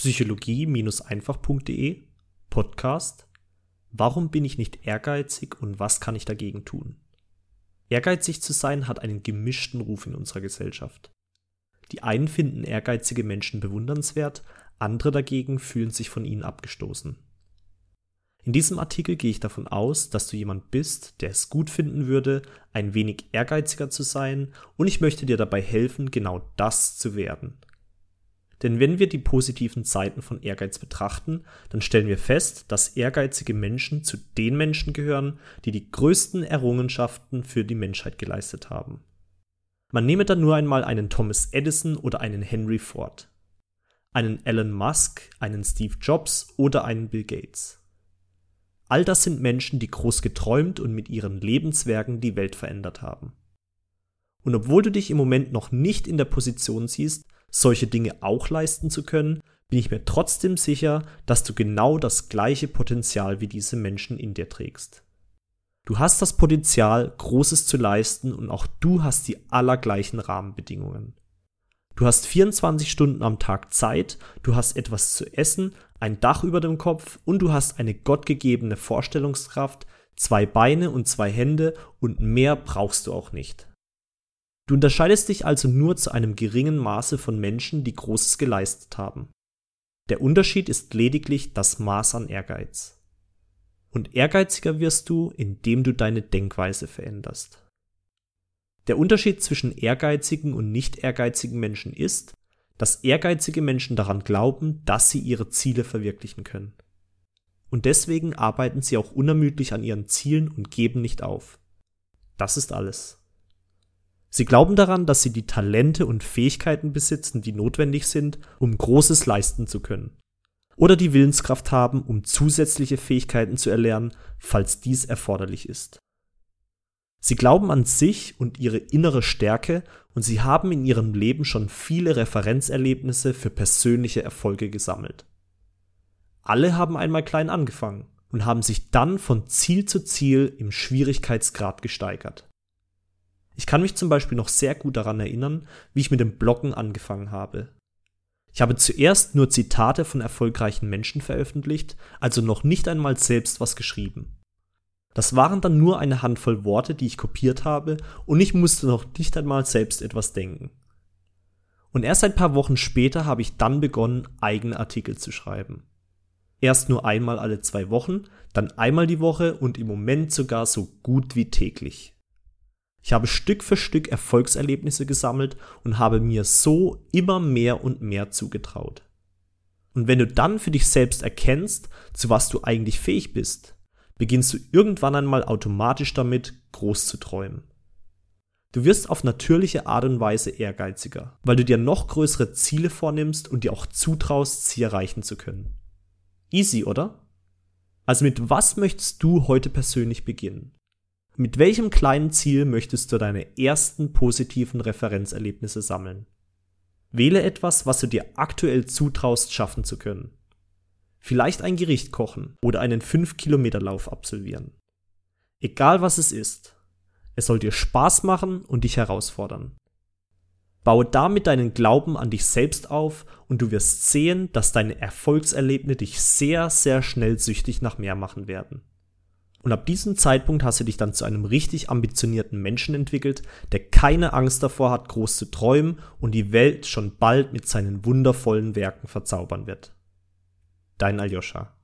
psychologie-einfach.de Podcast Warum bin ich nicht ehrgeizig und was kann ich dagegen tun? Ehrgeizig zu sein hat einen gemischten Ruf in unserer Gesellschaft. Die einen finden ehrgeizige Menschen bewundernswert, andere dagegen fühlen sich von ihnen abgestoßen. In diesem Artikel gehe ich davon aus, dass du jemand bist, der es gut finden würde, ein wenig ehrgeiziger zu sein, und ich möchte dir dabei helfen, genau das zu werden. Denn wenn wir die positiven Seiten von Ehrgeiz betrachten, dann stellen wir fest, dass ehrgeizige Menschen zu den Menschen gehören, die die größten Errungenschaften für die Menschheit geleistet haben. Man nehme dann nur einmal einen Thomas Edison oder einen Henry Ford, einen Elon Musk, einen Steve Jobs oder einen Bill Gates. All das sind Menschen, die groß geträumt und mit ihren Lebenswerken die Welt verändert haben. Und obwohl du dich im Moment noch nicht in der Position siehst, solche Dinge auch leisten zu können, bin ich mir trotzdem sicher, dass du genau das gleiche Potenzial wie diese Menschen in dir trägst. Du hast das Potenzial, Großes zu leisten und auch du hast die allergleichen Rahmenbedingungen. Du hast 24 Stunden am Tag Zeit, du hast etwas zu essen, ein Dach über dem Kopf und du hast eine gottgegebene Vorstellungskraft, zwei Beine und zwei Hände und mehr brauchst du auch nicht. Du unterscheidest dich also nur zu einem geringen Maße von Menschen, die Großes geleistet haben. Der Unterschied ist lediglich das Maß an Ehrgeiz. Und ehrgeiziger wirst du, indem du deine Denkweise veränderst. Der Unterschied zwischen ehrgeizigen und nicht ehrgeizigen Menschen ist, dass ehrgeizige Menschen daran glauben, dass sie ihre Ziele verwirklichen können. Und deswegen arbeiten sie auch unermüdlich an ihren Zielen und geben nicht auf. Das ist alles. Sie glauben daran, dass sie die Talente und Fähigkeiten besitzen, die notwendig sind, um Großes leisten zu können. Oder die Willenskraft haben, um zusätzliche Fähigkeiten zu erlernen, falls dies erforderlich ist. Sie glauben an sich und ihre innere Stärke und sie haben in ihrem Leben schon viele Referenzerlebnisse für persönliche Erfolge gesammelt. Alle haben einmal klein angefangen und haben sich dann von Ziel zu Ziel im Schwierigkeitsgrad gesteigert. Ich kann mich zum Beispiel noch sehr gut daran erinnern, wie ich mit dem Bloggen angefangen habe. Ich habe zuerst nur Zitate von erfolgreichen Menschen veröffentlicht, also noch nicht einmal selbst was geschrieben. Das waren dann nur eine Handvoll Worte, die ich kopiert habe, und ich musste noch nicht einmal selbst etwas denken. Und erst ein paar Wochen später habe ich dann begonnen, eigene Artikel zu schreiben. Erst nur einmal alle zwei Wochen, dann einmal die Woche und im Moment sogar so gut wie täglich. Ich habe Stück für Stück Erfolgserlebnisse gesammelt und habe mir so immer mehr und mehr zugetraut. Und wenn du dann für dich selbst erkennst, zu was du eigentlich fähig bist, beginnst du irgendwann einmal automatisch damit, groß zu träumen. Du wirst auf natürliche Art und Weise ehrgeiziger, weil du dir noch größere Ziele vornimmst und dir auch zutraust, sie erreichen zu können. Easy, oder? Also mit was möchtest du heute persönlich beginnen? Mit welchem kleinen Ziel möchtest du deine ersten positiven Referenzerlebnisse sammeln? Wähle etwas, was du dir aktuell zutraust, schaffen zu können. Vielleicht ein Gericht kochen oder einen 5-Kilometer-Lauf absolvieren. Egal was es ist, es soll dir Spaß machen und dich herausfordern. Baue damit deinen Glauben an dich selbst auf und du wirst sehen, dass deine Erfolgserlebnisse dich sehr, sehr schnell süchtig nach mehr machen werden. Und ab diesem Zeitpunkt hast du dich dann zu einem richtig ambitionierten Menschen entwickelt, der keine Angst davor hat, groß zu träumen und die Welt schon bald mit seinen wundervollen Werken verzaubern wird. Dein Aljoscha.